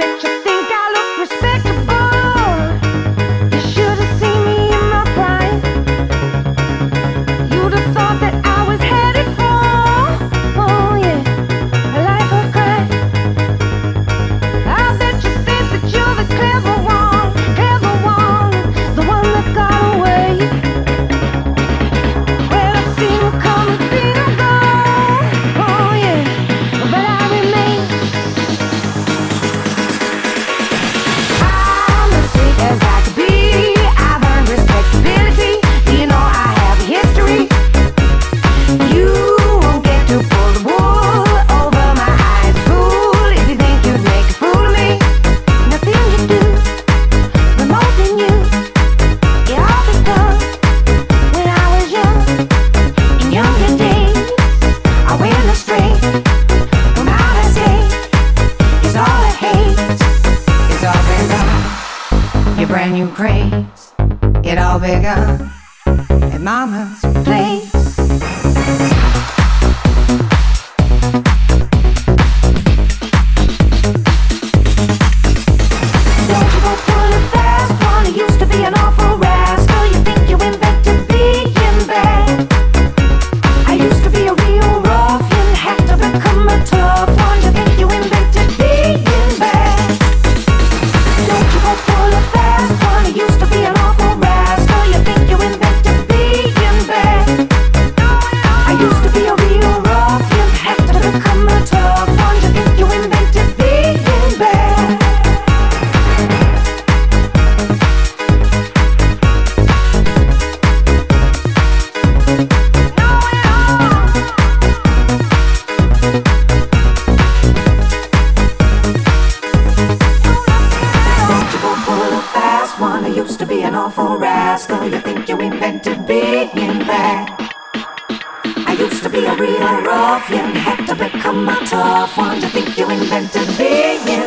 bet you playground at mama's place. rascal. You think you invented being bad. I used to be a real ruffian, had to become a tough one. You think you invented being